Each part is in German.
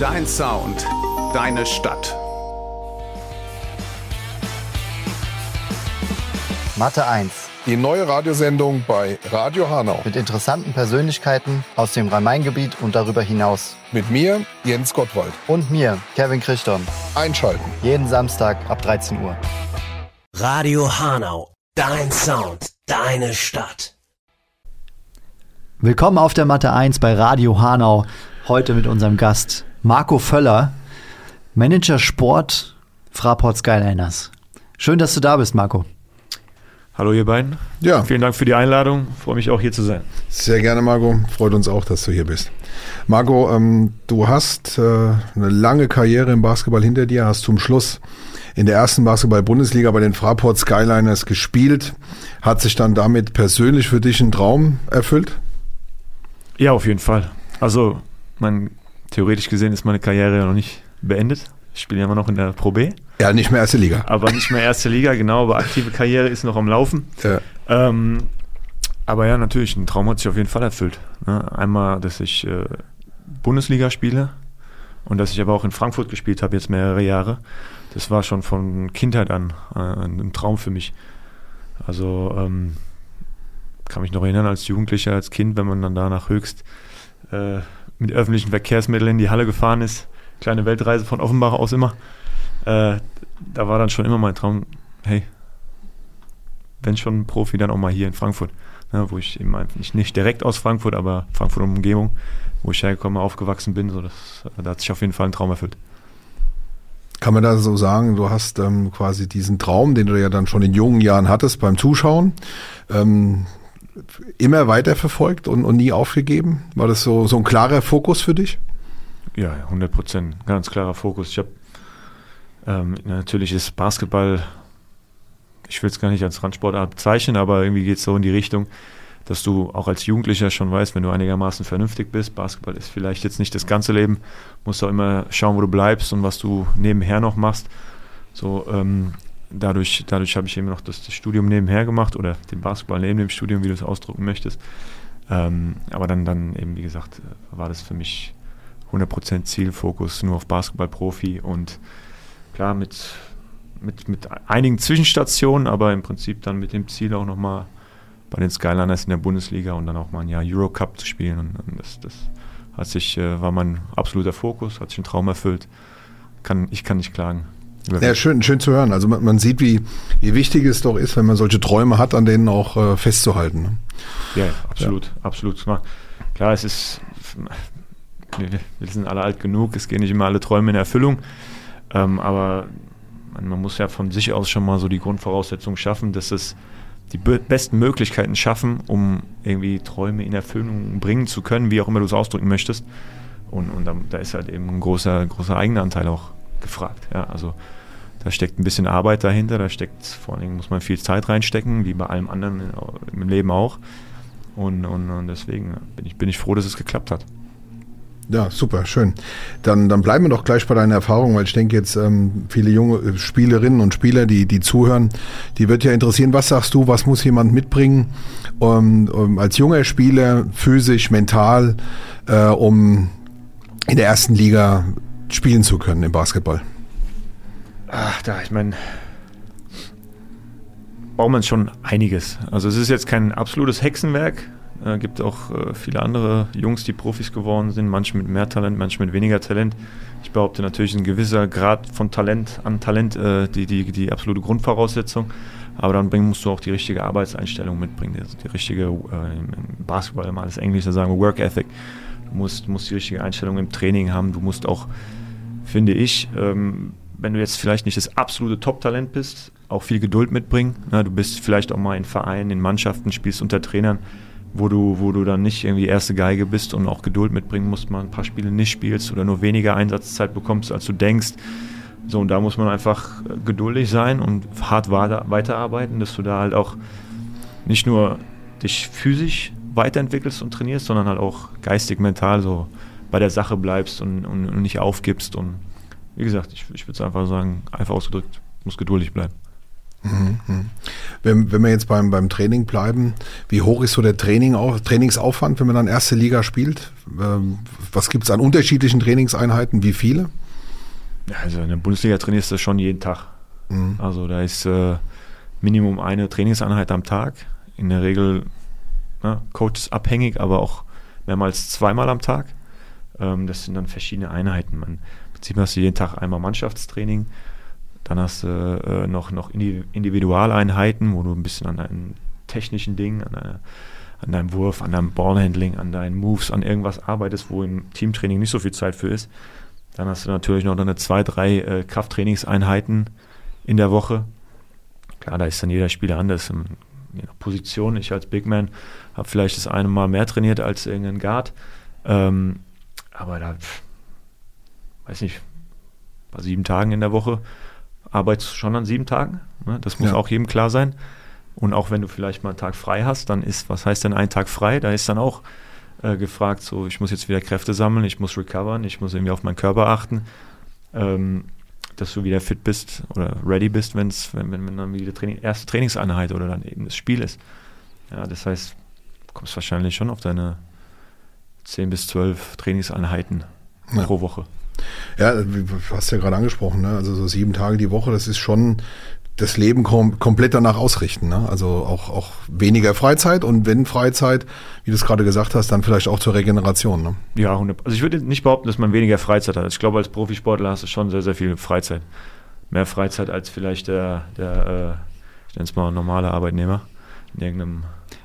Dein Sound, deine Stadt. Mathe 1. Die neue Radiosendung bei Radio Hanau. Mit interessanten Persönlichkeiten aus dem Rhein-Main-Gebiet und darüber hinaus. Mit mir, Jens Gottwald. Und mir, Kevin Christon. Einschalten. Jeden Samstag ab 13 Uhr. Radio Hanau. Dein Sound, deine Stadt. Willkommen auf der Mathe 1 bei Radio Hanau. Heute mit unserem Gast Marco Völler, Manager Sport Fraport Skyliners. Schön, dass du da bist, Marco. Hallo ihr beiden. Ja. Vielen Dank für die Einladung. Freue mich auch hier zu sein. Sehr gerne, Marco. Freut uns auch, dass du hier bist. Marco, ähm, du hast äh, eine lange Karriere im Basketball hinter dir, hast zum Schluss in der ersten Basketball-Bundesliga bei den Fraport Skyliners gespielt. Hat sich dann damit persönlich für dich ein Traum erfüllt? Ja, auf jeden Fall. Also, mein, theoretisch gesehen ist meine Karriere ja noch nicht beendet. Ich spiele ja immer noch in der Pro B. Ja, nicht mehr erste Liga. Aber nicht mehr erste Liga, genau, aber aktive Karriere ist noch am Laufen. Ja. Ähm, aber ja, natürlich, ein Traum hat sich auf jeden Fall erfüllt. Ne? Einmal, dass ich äh, Bundesliga spiele und dass ich aber auch in Frankfurt gespielt habe, jetzt mehrere Jahre. Das war schon von Kindheit an äh, ein Traum für mich. Also ähm, kann mich noch erinnern, als Jugendlicher, als Kind, wenn man dann da nach Höchst äh, mit öffentlichen Verkehrsmitteln in die Halle gefahren ist, kleine Weltreise von Offenbach aus immer, äh, da war dann schon immer mein Traum, hey, wenn schon Profi, dann auch mal hier in Frankfurt, ne, wo ich eben nicht, nicht direkt aus Frankfurt, aber Frankfurt und Umgebung, wo ich hergekommen, aufgewachsen bin, so das, da hat sich auf jeden Fall ein Traum erfüllt. Kann man da so sagen, du hast ähm, quasi diesen Traum, den du ja dann schon in jungen Jahren hattest beim Zuschauen, ähm, immer weiter verfolgt und, und nie aufgegeben? War das so, so ein klarer Fokus für dich? Ja, 100 Prozent, ganz klarer Fokus. Ich habe ähm, natürlich ist Basketball, ich will es gar nicht als Randsportart bezeichnen, aber irgendwie geht es so in die Richtung, dass du auch als Jugendlicher schon weißt, wenn du einigermaßen vernünftig bist, Basketball ist vielleicht jetzt nicht das ganze Leben, musst du auch immer schauen, wo du bleibst und was du nebenher noch machst. So, ähm, dadurch, dadurch habe ich eben noch das, das, Studium nebenher gemacht oder den Basketball neben dem Studium, wie du es ausdrucken möchtest. Ähm, aber dann, dann eben, wie gesagt, war das für mich 100% Zielfokus nur auf Basketballprofi und klar mit, mit, mit einigen Zwischenstationen, aber im Prinzip dann mit dem Ziel auch nochmal bei den Skyliners in der Bundesliga und dann auch mal ein Jahr Eurocup zu spielen. Und das, das hat sich, äh, war mein absoluter Fokus, hat sich ein Traum erfüllt. Kann, ich kann nicht klagen. Ja, schön, schön zu hören. Also man, man, sieht, wie, wie wichtig es doch ist, wenn man solche Träume hat, an denen auch äh, festzuhalten. Ne? Ja, absolut, ja. absolut. Klar, es ist, wir, wir sind alle alt genug, es gehen nicht immer alle Träume in Erfüllung, ähm, aber man, man, muss ja von sich aus schon mal so die Grundvoraussetzungen schaffen, dass es die besten Möglichkeiten schaffen, um irgendwie Träume in Erfüllung bringen zu können, wie auch immer du es ausdrücken möchtest. Und, und da, da, ist halt eben ein großer, großer eigener Anteil auch gefragt. Ja, also da steckt ein bisschen Arbeit dahinter, da steckt vor allen Dingen muss man viel Zeit reinstecken, wie bei allem anderen im Leben auch. Und, und, und deswegen bin ich, bin ich froh, dass es geklappt hat. Ja, super, schön. Dann, dann bleiben wir doch gleich bei deiner Erfahrung, weil ich denke jetzt ähm, viele junge Spielerinnen und Spieler, die, die zuhören, die wird ja interessieren, was sagst du, was muss jemand mitbringen um, um als junger Spieler, physisch, mental, äh, um in der ersten Liga spielen zu können im Basketball? Ach, da, ich meine, braucht man schon einiges. Also es ist jetzt kein absolutes Hexenwerk, äh, gibt auch äh, viele andere Jungs, die Profis geworden sind, manche mit mehr Talent, manche mit weniger Talent. Ich behaupte natürlich ein gewisser Grad von Talent an Talent, äh, die, die, die absolute Grundvoraussetzung. Aber dann bring, musst du auch die richtige Arbeitseinstellung mitbringen, also die richtige, äh, im Basketball immer alles Englisch, da sagen Work Ethic. Du musst, musst die richtige Einstellung im Training haben. Du musst auch, finde ich, ähm, wenn du jetzt vielleicht nicht das absolute Top-Talent bist, auch viel Geduld mitbringen. Na, du bist vielleicht auch mal in Vereinen, in Mannschaften, spielst unter Trainern, wo du, wo du dann nicht irgendwie erste Geige bist und auch Geduld mitbringen musst, mal ein paar Spiele nicht spielst oder nur weniger Einsatzzeit bekommst, als du denkst. So, und da muss man einfach geduldig sein und hart weiterarbeiten, dass du da halt auch nicht nur dich physisch weiterentwickelst und trainierst, sondern halt auch geistig, mental so bei der Sache bleibst und, und, und nicht aufgibst. Und wie gesagt, ich, ich würde es einfach sagen, einfach ausgedrückt, muss geduldig bleiben. Wenn, wenn wir jetzt beim, beim Training bleiben, wie hoch ist so der Training, Trainingsaufwand, wenn man dann erste Liga spielt? Ähm, Was gibt es an unterschiedlichen Trainingseinheiten? Wie viele? Also in der Bundesliga trainierst du schon jeden Tag. Also da ist äh, Minimum eine Trainingseinheit am Tag. In der Regel ne, coachesabhängig, aber auch mehrmals zweimal am Tag. Ähm, das sind dann verschiedene Einheiten. Man, Im Prinzip hast du jeden Tag einmal Mannschaftstraining, dann hast du äh, noch, noch Indi- Individualeinheiten, wo du ein bisschen an deinen technischen Dingen, an, deiner, an deinem Wurf, an deinem Ballhandling, an deinen Moves, an irgendwas arbeitest, wo im Teamtraining nicht so viel Zeit für ist. Dann hast du natürlich noch deine zwei, drei äh, Krafttrainingseinheiten in der Woche. Klar, da ist dann jeder Spieler anders. In, je nach Position. Ich als Big Man habe vielleicht das eine Mal mehr trainiert als irgendein Guard. Ähm, aber da, weiß nicht, bei sieben Tagen in der Woche arbeitest du schon an sieben Tagen. Ne? Das muss Ja. auch jedem klar sein. Und auch wenn du vielleicht mal einen Tag frei hast, dann ist, was heißt denn ein Tag frei? Da ist dann auch äh, gefragt, so, ich muss jetzt wieder Kräfte sammeln, ich muss recovern, ich muss irgendwie auf meinen Körper achten, ähm, dass du wieder fit bist oder ready bist, wenn's, wenn, wenn, wenn dann wieder Training, erste Trainingseinheit oder dann eben das Spiel ist. Ja, das heißt, du kommst wahrscheinlich schon auf deine 10 bis 12 Trainingseinheiten Ja. pro Woche. Ja, du hast ja gerade angesprochen, ne? also so sieben Tage die Woche, das ist schon das Leben kom komplett danach ausrichten. Ne? Also auch, auch weniger Freizeit und wenn Freizeit, wie du es gerade gesagt hast, dann vielleicht auch zur Regeneration. Ne? Ja, 100. Also ich würde nicht behaupten, dass man weniger Freizeit hat. Ich glaube, als Profisportler hast du schon sehr, sehr viel Freizeit. Mehr Freizeit als vielleicht der, der äh, ich nenne es mal normale Arbeitnehmer in irgendeinem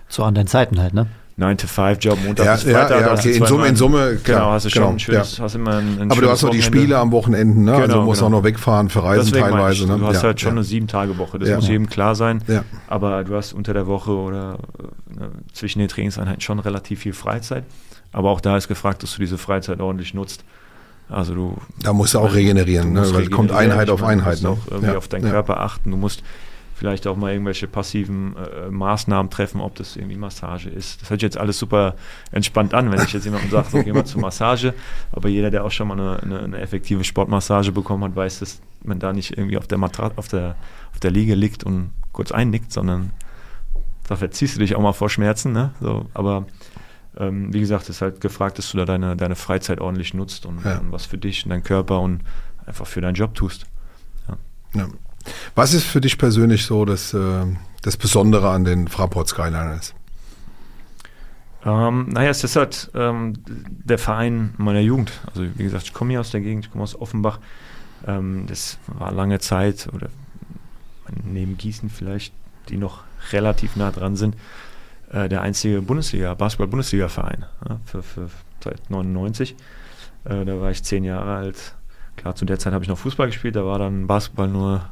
Zu anderen Zeiten halt, ne? 9-to-5-Job, Montag Ja, bis ja, Freitag. ja, hast du okay, in Summe- in Summe, klar, Genau, hast du schon genau, ein schönes, ja. hast immer ein, ein Aber du hast noch die Wochenende. Spiele am Wochenenden, ne? also Genau, musst genau. auch noch wegfahren für Reisen Deswegen teilweise. ich, ne? Du hast ja, halt schon ja. eine Sieben-Tage-Woche, das Ja. muss jedem klar sein. Ja. Aber du hast unter der Woche oder äh, ne, zwischen den Trainingseinheiten schon relativ viel Freizeit. Aber auch da ist gefragt, dass du diese Freizeit ordentlich nutzt. Also du Da musst du auch regenerieren, ne? weil kommt. Einheit auf Einheit. Du Ne? musst auch irgendwie Ja, auf deinen ja. Körper achten. Du musst vielleicht auch mal irgendwelche passiven äh, Maßnahmen treffen, ob das irgendwie Massage ist. Das hört sich jetzt alles super entspannt an, wenn ich jetzt jemandem sage, so geh mal zur Massage. Aber jeder, der auch schon mal eine, eine, eine effektive Sportmassage bekommen hat, weiß, dass man da nicht irgendwie auf der Matratze, auf der, auf der Liege liegt und kurz einnickt, sondern da verziehst du dich auch mal vor Schmerzen. Ne? So, aber ähm, wie gesagt, es ist halt gefragt, dass du da deine, deine Freizeit ordentlich nutzt und, Ja. und was für dich und deinen Körper und einfach für deinen Job tust. Ja. Was ist für dich persönlich so das, äh, das Besondere an den Fraport Skyliners? Ähm, naja, es ist halt ähm, der Verein meiner Jugend. Also wie gesagt, ich komme hier aus der Gegend, ich komme aus Offenbach. Ähm, das war lange Zeit, oder neben Gießen vielleicht, die noch relativ nah dran sind, äh, der einzige Bundesliga, Basketball-Bundesliga-Verein ja, für, für seit 99. Äh, da war ich zehn Jahre alt. Klar, zu der Zeit habe ich noch Fußball gespielt, da war dann Basketball nur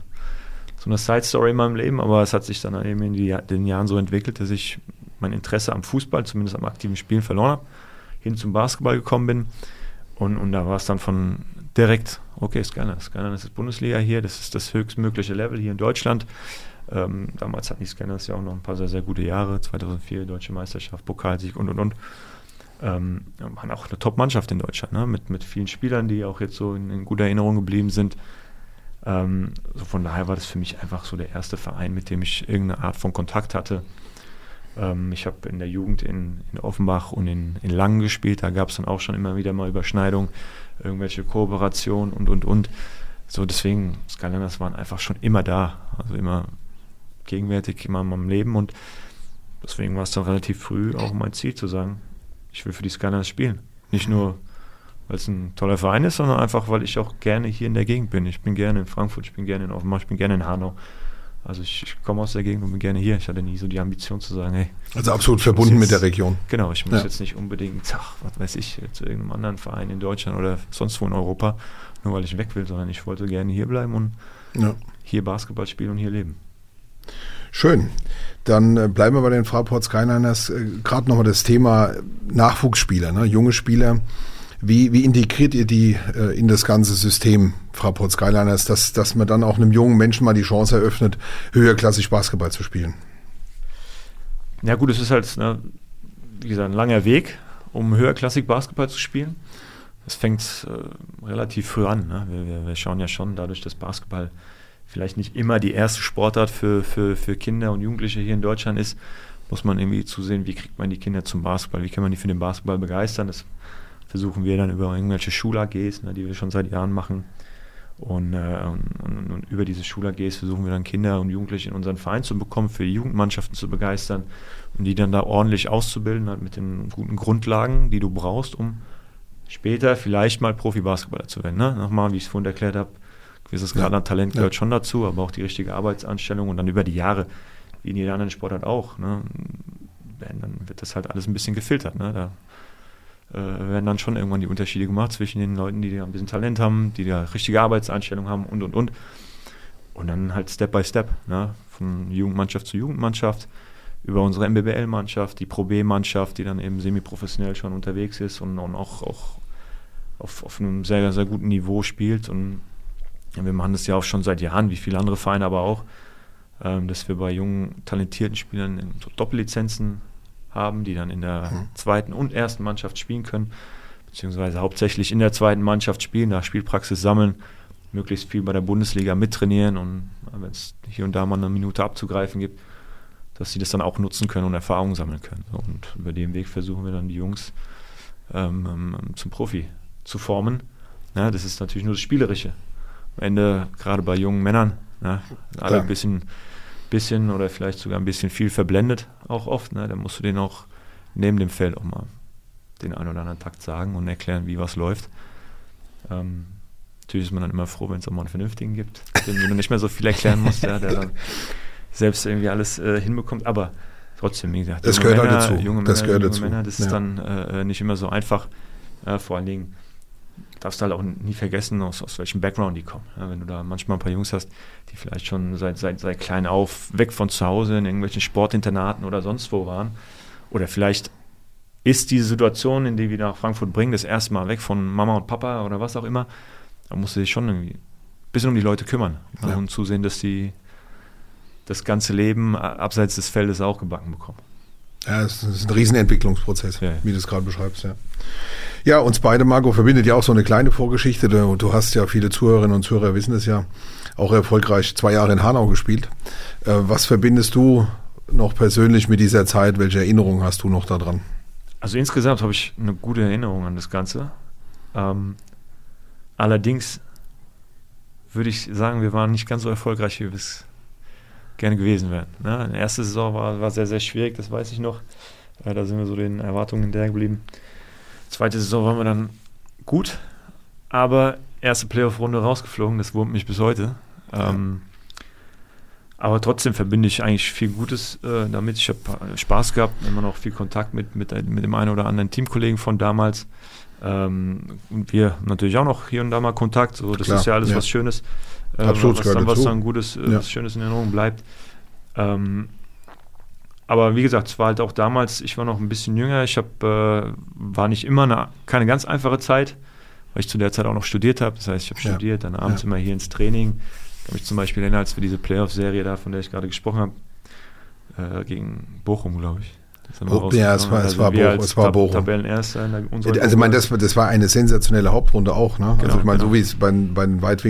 so eine Side-Story in meinem Leben, aber es hat sich dann eben in die, den Jahren so entwickelt, dass ich mein Interesse am Fußball, zumindest am aktiven Spielen, verloren habe, hin zum Basketball gekommen bin. Und, und da war es dann von direkt, okay, Skyline, Skyline ist Bundesliga hier, das ist das höchstmögliche Level hier in Deutschland. Ähm, damals hatten die Scanners ja auch noch ein paar sehr, sehr gute Jahre, 2004 Deutsche Meisterschaft, Pokalsieg und und und. Ähm, waren auch eine Top-Mannschaft in Deutschland, ne? mit, mit vielen Spielern, die auch jetzt so in, in guter Erinnerung geblieben sind. Ähm, so von daher war das für mich einfach so der erste Verein, mit dem ich irgendeine Art von Kontakt hatte. Ähm, ich habe in der Jugend in, in Offenbach und in, in Langen gespielt, da gab es dann auch schon immer wieder mal Überschneidungen, irgendwelche Kooperationen und und und. So deswegen, Skylanders waren einfach schon immer da, also immer gegenwärtig, immer in meinem Leben und deswegen war es dann relativ früh auch mein Ziel zu sagen, ich will für die Skylanders spielen. Nicht nur, weil es ein toller Verein ist, sondern einfach, weil ich auch gerne hier in der Gegend bin. Ich bin gerne in Frankfurt, ich bin gerne in Offenbach, ich bin gerne in Hanau. Also ich, ich komme aus der Gegend und bin gerne hier. Ich hatte nie so die Ambition zu sagen, hey, Also absolut verbunden jetzt- mit der Region. genau, ich muss Ja. jetzt nicht unbedingt, ach, was weiß ich, zu irgendeinem anderen Verein in Deutschland oder sonst wo in Europa, nur weil ich weg will, sondern ich wollte gerne hier bleiben und Ja. hier Basketball spielen und hier leben. Schön. Dann äh, bleiben wir bei den Fraport Skyliners. Äh, Gerade nochmal das Thema Nachwuchsspieler, ne? junge Spieler. Wie, wie integriert ihr die äh, in das ganze System Fraport Skyliners, dass, dass man dann auch einem jungen Menschen mal die Chance eröffnet, höherklassig Basketball zu spielen? Ja gut, es ist halt, ne, wie gesagt, ein langer Weg, um höherklassig Basketball zu spielen. Es fängt äh, relativ früh an. Ne? Wir, wir, wir schauen ja schon dadurch, dass Basketball vielleicht nicht immer die erste Sportart für, für, für Kinder und Jugendliche hier in Deutschland ist, muss man irgendwie zusehen, wie kriegt man die Kinder zum Basketball, wie kann man die für den Basketball begeistern. Das versuchen wir dann über irgendwelche Schul-AGs, ne, die wir schon seit Jahren machen. Und, äh, und, und, über diese Schul-AGs versuchen wir dann Kinder und Jugendliche in unseren Verein zu bekommen, für die Jugendmannschaften zu begeistern und die dann da ordentlich auszubilden, halt mit den guten Grundlagen, die du brauchst, um später vielleicht mal Profi-Basketballer zu werden. Ne? Nochmal, wie ich es vorhin erklärt habe, gewisses Grad an Talent gehört ja. schon dazu, aber auch die richtige Arbeitsanstellung und dann über die Jahre, wie in jeder anderen Sportart auch, ne? dann wird das halt alles ein bisschen gefiltert. Ne? Da äh, werden dann schon irgendwann die Unterschiede gemacht zwischen den Leuten, die da ein bisschen Talent haben, die da richtige Arbeitseinstellung haben und und und. Und dann halt Step by Step, ne? von Jugendmannschaft zu Jugendmannschaft, über unsere MBBL-Mannschaft, die Pro B-Mannschaft, die dann eben semi-professionell schon unterwegs ist und, und auch, auch auf, auf einem sehr, sehr guten Niveau spielt. Und wir machen das ja auch schon seit Jahren, wie viele andere Vereine aber auch, ähm, dass wir bei jungen, talentierten Spielern so Doppellizenzen haben, die dann in der mhm. zweiten und ersten Mannschaft spielen können, beziehungsweise hauptsächlich in der zweiten Mannschaft spielen, da Spielpraxis sammeln, möglichst viel bei der Bundesliga mittrainieren und wenn es hier und da mal eine Minute abzugreifen gibt, dass sie das dann auch nutzen können und Erfahrungen sammeln können. Und über den Weg versuchen wir dann die Jungs ähm, ähm, zum Profi zu formen. Ja, das ist natürlich nur das Spielerische. Am Ende, gerade bei jungen Männern, ja, alle ein bisschen bisschen oder vielleicht sogar ein bisschen viel verblendet, auch oft. Ne? Da musst du denen auch neben dem Feld auch mal den einen oder anderen Takt sagen und erklären, wie was läuft. Ähm, natürlich ist man dann immer froh, wenn es auch mal einen vernünftigen gibt, dem du nicht mehr so viel erklären musst, ja, der dann selbst irgendwie alles äh, hinbekommt. Aber trotzdem, wie gesagt, das gehört Männer, dazu. junge das Männer, gehört junge dazu. Männer, das ja. ist dann äh, nicht immer so einfach. Äh, vor allen Dingen darfst halt auch nie vergessen, aus, aus welchem Background die kommen. Ja, wenn du da manchmal ein paar Jungs hast, die vielleicht schon seit, seit, seit klein auf weg von zu Hause in irgendwelchen Sportinternaten oder sonst wo waren. Oder vielleicht ist diese Situation, in die wir nach Frankfurt bringen, das erste Mal weg von Mama und Papa oder was auch immer, da musst du dich schon irgendwie ein bisschen um die Leute kümmern ja. und zusehen, dass sie das ganze Leben abseits des Feldes auch gebacken bekommen. Ja, es ist ein Riesenentwicklungsprozess, ja. wie du es gerade beschreibst, ja. Ja, uns beide, Marco, verbindet ja auch so eine kleine Vorgeschichte. Du, du hast ja, viele Zuhörerinnen und Zuhörer wissen es ja, auch erfolgreich zwei Jahre in Hanau gespielt. Äh, was verbindest du noch persönlich mit dieser Zeit? Welche Erinnerungen hast du noch daran? Also insgesamt habe ich eine gute Erinnerung an das Ganze. Ähm, allerdings würde ich sagen, wir waren nicht ganz so erfolgreich, wie wir es gerne gewesen wären. Ne? Die erste Saison war, war sehr, sehr schwierig, das weiß ich noch. Äh, da sind wir so den Erwartungen hinterher geblieben. Zweite Saison waren wir dann gut, aber erste Playoff-Runde rausgeflogen, das wurmt mich bis heute. Ähm, aber trotzdem verbinde ich eigentlich viel Gutes äh, damit. Ich habe Spaß gehabt, immer noch viel Kontakt mit, mit, mit dem einen oder anderen Teamkollegen von damals. Ähm, und wir natürlich auch noch hier und da mal Kontakt. So, das Klar, ist ja alles ja. was Schönes. Äh, Absolut, was dann, was dann Gutes, äh, ja. was Schönes in Erinnerung bleibt. Ähm, aber wie gesagt, es war halt auch damals, ich war noch ein bisschen jünger, ich hab, äh, war nicht immer eine, keine ganz einfache Zeit, weil ich zu der Zeit auch noch studiert habe. Das heißt, ich habe ja. studiert, dann abends ja. immer hier ins Training. Ich kann mich zum Beispiel erinnern, als wir diese Playoff-Serie da, von der ich gerade gesprochen habe, äh, gegen Bochum, glaube ich. Oh, ja, es war, es also war, Bochum, es war Bochum. Tabellenerster in der, Also ich meine, das, das war eine sensationelle Hauptrunde auch. Ne? Also genau, also ich meine, genau. so wie es bei, bei den White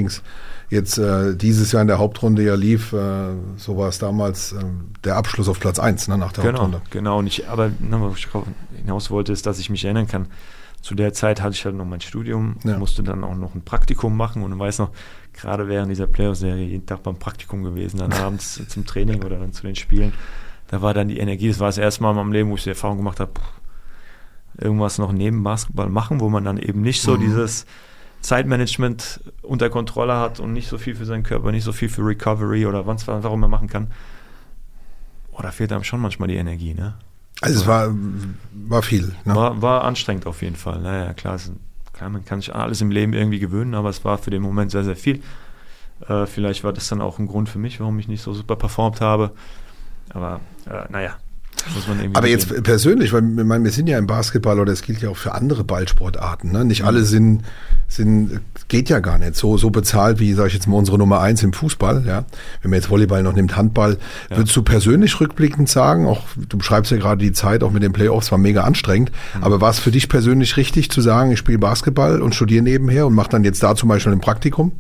jetzt äh, dieses Jahr in der Hauptrunde ja lief, äh, so war es damals äh, der Abschluss auf Platz 1 ne, nach der genau, Hauptrunde. Genau, und ich, aber ne, was ich hinaus wollte, ist, dass ich mich erinnern kann, zu der Zeit hatte ich halt noch mein Studium, ja. musste dann auch noch ein Praktikum machen und weiß noch, gerade während dieser Playoff-Serie jeden Tag beim Praktikum gewesen, dann abends zum Training oder dann zu den Spielen da war dann die Energie, das war das erste Mal in meinem Leben, wo ich die Erfahrung gemacht habe, irgendwas noch neben Basketball machen, wo man dann eben nicht so mhm. dieses Zeitmanagement unter Kontrolle hat und nicht so viel für seinen Körper, nicht so viel für Recovery oder was auch immer machen kann. Oh, da fehlt einem schon manchmal die Energie, ne? Also es war, war viel. Ne? War, war anstrengend auf jeden Fall. Naja, klar, es, klar, man kann sich alles im Leben irgendwie gewöhnen, aber es war für den Moment sehr, sehr viel. Äh, vielleicht war das dann auch ein Grund für mich, warum ich nicht so super performt habe. Aber äh, naja, aber jetzt gehen. persönlich, weil meine, wir sind ja im Basketball oder es gilt ja auch für andere Ballsportarten. Ne? Nicht mhm. alle sind, sind, geht ja gar nicht so, so bezahlt wie, sage ich jetzt mal, unsere Nummer eins im Fußball. Ja? Wenn man jetzt Volleyball noch nimmt, Handball. Ja. Würdest du persönlich rückblickend sagen, auch du beschreibst ja gerade die Zeit, auch mit den Playoffs, war mega anstrengend. Mhm. Aber war es für dich persönlich richtig zu sagen, ich spiele Basketball und studiere nebenher und mache dann jetzt da zum Beispiel ein Praktikum?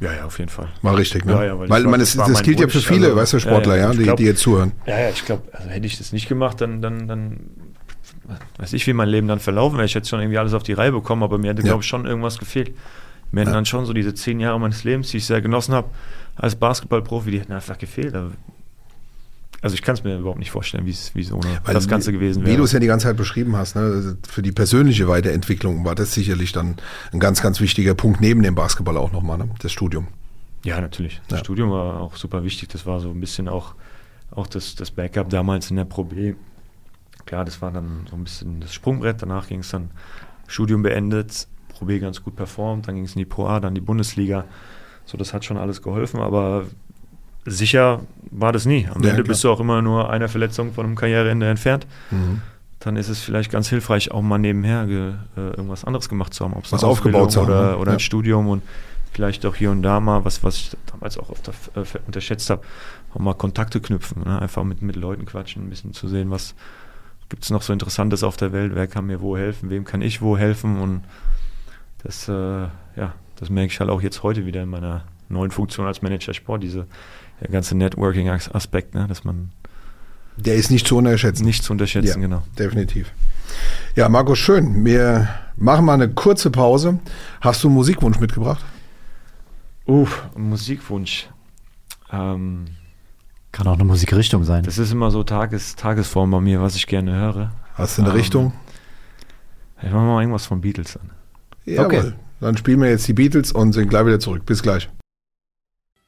Ja, ja, auf jeden Fall. War richtig, ne? Ja, ja, weil weil das war- man, das gilt ja für viele, also- weißt du, Sportler, ja, ja, die, glaub- die jetzt zuhören. Ja, ja, ich glaube, also hätte ich das nicht gemacht, dann, dann, dann weiß ich, wie mein Leben dann verlaufen wäre. Ich hätte schon irgendwie alles auf die Reihe bekommen, aber mir hätte, glaube ich, schon irgendwas gefehlt. Mir hätten dann schon so diese zehn Jahre meines Lebens, die ich sehr genossen habe, als Basketballprofi, die hätten einfach gefehlt. Aber- Also ich kann es mir überhaupt nicht vorstellen, wie es wie ohne Weil das Ganze wie- gewesen Wie wäre. du es ja die ganze Zeit beschrieben hast, ne, für die persönliche Weiterentwicklung war das sicherlich dann ein ganz, ganz wichtiger Punkt neben dem Basketball auch nochmal, ne, das Studium. Ja, natürlich. Das Ja. Studium war auch super wichtig. Das war so ein bisschen auch, auch das, das Backup damals in der Pro B. Klar, das war dann so ein bisschen das Sprungbrett. Danach ging es dann Studium beendet, Pro B ganz gut performt, dann ging es in die Pro A, dann die Bundesliga. So, das hat schon alles geholfen, aber sicher war das nie. Am Ja, Ende klar. bist du auch immer nur einer Verletzung von einem Karriereende entfernt. Mhm. Dann ist es vielleicht ganz hilfreich, auch mal nebenher ge, äh, irgendwas anderes gemacht zu haben, ob es Was aufgebaut zu haben, oder, ne? oder Ja. ein Studium und vielleicht auch hier und da mal, was, was ich damals auch oft äh, unterschätzt habe, auch mal Kontakte knüpfen, ne? einfach mit, mit Leuten quatschen, ein bisschen zu sehen, was gibt es noch so Interessantes auf der Welt, wer kann mir wo helfen, wem kann ich wo helfen und das, äh, ja, das merke ich halt auch jetzt heute wieder in meiner neuen Funktion als Manager Sport, diese der ganze Networking-Aspekt, ne? dass man Der ist nicht zu unterschätzen. nicht zu unterschätzen, Ja. genau. Definitiv. Ja, Markus, schön. Wir machen mal eine kurze Pause. Hast du einen Musikwunsch mitgebracht? Uff, Musikwunsch. Ähm, Kann auch eine Musikrichtung sein. das ist immer so Tages, Tagesform bei mir, was ich gerne höre. Hast du eine Ähm, Richtung? Ich mache mal irgendwas von Beatles an. Jawohl. okay. Dann spielen wir jetzt die Beatles und sind gleich wieder zurück. Bis gleich.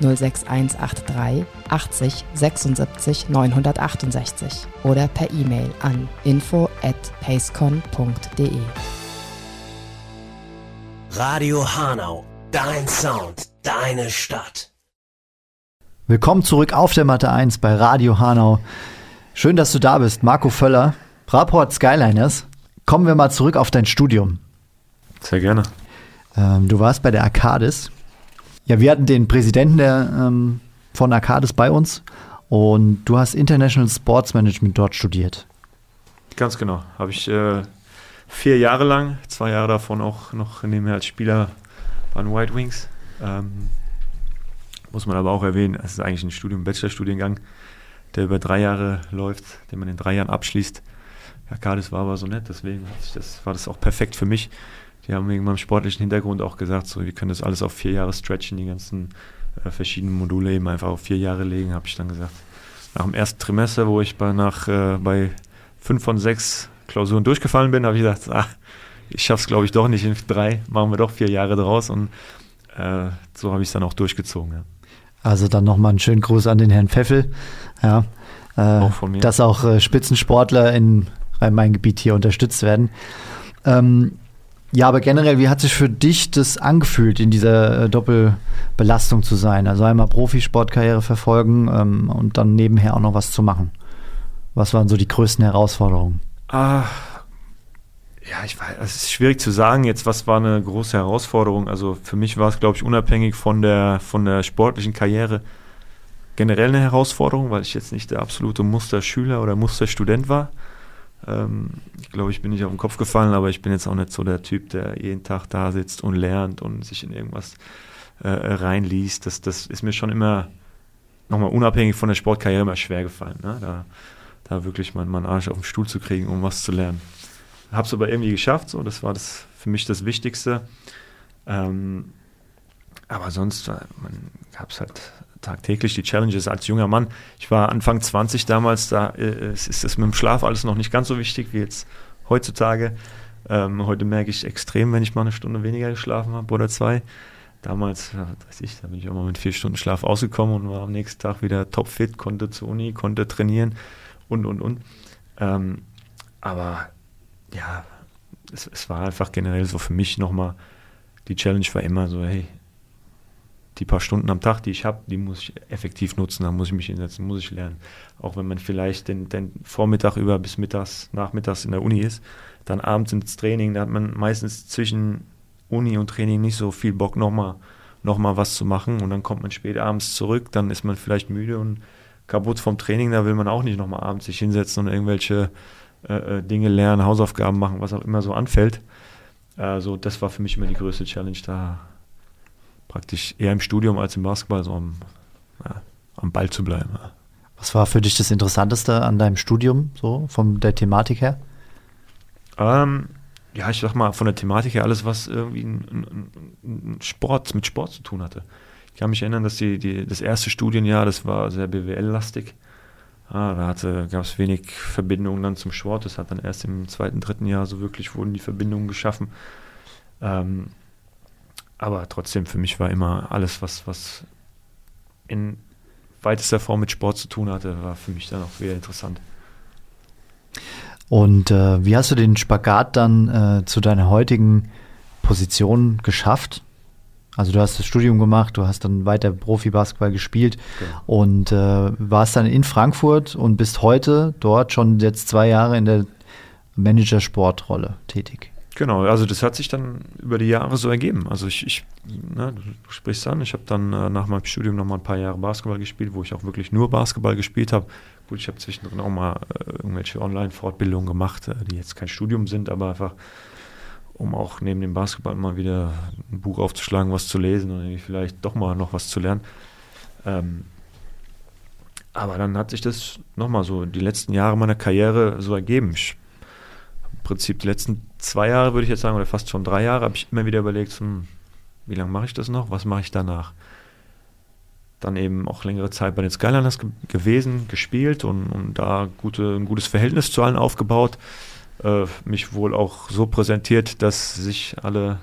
06183 80 76 968 oder per E-Mail an info at pacecon.de. Radio Hanau, dein Sound, deine Stadt. Willkommen zurück auf der Matte 1 bei Radio Hanau. Schön, dass du da bist, Marco Völler, Fraport Skyliners. Kommen wir mal zurück auf dein Studium. Sehr gerne. Ähm, du warst bei der Arcadis. Ja, wir hatten den Präsidenten der, ähm, von Arcadis bei uns und du hast International Sports Management dort studiert. Ganz genau. Habe ich äh, vier Jahre lang, zwei Jahre davon auch noch nebenher als Spieler bei den White Wings. Ähm, muss man aber auch erwähnen, es ist eigentlich ein Studium, Bachelorstudiengang, der über drei Jahre läuft, den man in drei Jahren abschließt. Arcadis war aber so nett, deswegen das, war das auch perfekt für mich. Die haben wegen meinem sportlichen Hintergrund auch gesagt, so, wir können das alles auf vier Jahre stretchen, die ganzen äh, verschiedenen Module eben einfach auf vier Jahre legen, habe ich dann gesagt. Nach dem ersten Trimester, wo ich bei, nach, äh, bei fünf von sechs Klausuren durchgefallen bin, habe ich gesagt, ah, ich schaffe es glaube ich doch nicht in drei, machen wir doch vier Jahre draus und äh, so habe ich es dann auch durchgezogen. Ja. Also dann nochmal einen schönen Gruß an den Herrn Pfeffel. Ja, äh, Auch von mir. Dass auch äh, Spitzensportler in Rhein-Main-Gebiet hier unterstützt werden. Ähm, ja, aber generell, wie hat sich für dich das angefühlt, in dieser äh, Doppelbelastung zu sein? Also einmal Profisportkarriere verfolgen ähm, und dann nebenher auch noch was zu machen. Was waren so die größten Herausforderungen? Ah, ja, ich weiß, es ist schwierig zu sagen jetzt, was war eine große Herausforderung. Also für mich war es, glaube ich, unabhängig von der, von der sportlichen Karriere generell eine Herausforderung, weil ich jetzt nicht der absolute Musterschüler oder Musterstudent war. Ähm, ich glaube, ich bin nicht auf den Kopf gefallen, aber ich bin jetzt auch nicht so der Typ, der jeden Tag da sitzt und lernt und sich in irgendwas äh, reinliest. Das, das ist mir schon immer, nochmal unabhängig von der Sportkarriere, immer schwer gefallen. Ne? Da, da wirklich meinen mein Arsch auf den Stuhl zu kriegen, um was zu lernen. Habe es aber irgendwie geschafft, so das war das für mich das Wichtigste. Ähm, aber sonst gab es halt tagtäglich die Challenges als junger Mann. Ich war Anfang 20 damals, da äh, ist es mit dem Schlaf alles noch nicht ganz so wichtig wie jetzt heutzutage. Ähm, heute merke ich extrem, wenn ich mal eine Stunde weniger geschlafen habe oder zwei. Damals, ja, weiß ich, da bin ich auch mal mit vier Stunden Schlaf ausgekommen und war am nächsten Tag wieder topfit, konnte zur Uni, konnte trainieren und, und, und. Ähm, aber ja, es, es war einfach generell so für mich nochmal, die Challenge war immer so, hey, die paar Stunden am Tag, die ich habe, die muss ich effektiv nutzen, da muss ich mich hinsetzen, muss ich lernen. Auch wenn man vielleicht den, den Vormittag über bis mittags, nachmittags in der Uni ist, dann abends ins Training, da hat man meistens zwischen Uni und Training nicht so viel Bock, nochmal noch mal was zu machen und dann kommt man spät abends zurück, dann ist man vielleicht müde und kaputt vom Training, da will man auch nicht nochmal abends sich hinsetzen und irgendwelche äh, äh, Dinge lernen, Hausaufgaben machen, was auch immer so anfällt. Also das war für mich immer die größte Challenge, da praktisch eher im Studium als im Basketball so am, ja, am Ball zu bleiben. Ja. Was war für dich das Interessanteste an deinem Studium, so von der Thematik her? Ähm, ja, ich sag mal, von der Thematik her alles, was irgendwie ein, ein Sport, mit Sport zu tun hatte. Ich kann mich erinnern, dass die, die, das erste Studienjahr, das war sehr BWL-lastig. Ah, da gab es wenig Verbindungen dann zum Sport. Das hat dann erst im zweiten, dritten Jahr so wirklich wurden die Verbindungen geschaffen. Ähm, aber trotzdem, für mich war immer alles, was, was in weitester Form mit Sport zu tun hatte, war für mich dann auch wieder interessant. Und äh, wie hast du den Spagat dann äh, zu deiner heutigen Position geschafft? Also du hast das Studium gemacht, du hast dann weiter Profi-Basketball gespielt genau. und äh, warst dann in Frankfurt und bist heute dort schon jetzt zwei Jahre in der Manager-Sportrolle tätig. Genau, also das hat sich dann über die Jahre so ergeben. Also ich, ich ne, du sprichst an, ich habe dann äh, nach meinem Studium noch mal ein paar Jahre Basketball gespielt, wo ich auch wirklich nur Basketball gespielt habe. Gut, ich habe zwischendrin auch mal äh, irgendwelche Online-Fortbildungen gemacht, äh, die jetzt kein Studium sind, aber einfach, um auch neben dem Basketball mal wieder ein Buch aufzuschlagen, was zu lesen und vielleicht doch mal noch was zu lernen. Ähm, aber dann hat sich das nochmal so die letzten Jahre meiner Karriere so ergeben. Ich Prinzip die letzten zwei Jahre, würde ich jetzt sagen, oder fast schon drei Jahre, habe ich immer wieder überlegt, hm, wie lange mache ich das noch? Was mache ich danach? Dann eben auch längere Zeit bei den Skyliners ge gewesen, gespielt und, und da gute, ein gutes Verhältnis zu allen aufgebaut. Äh, mich wohl auch so präsentiert, dass sich alle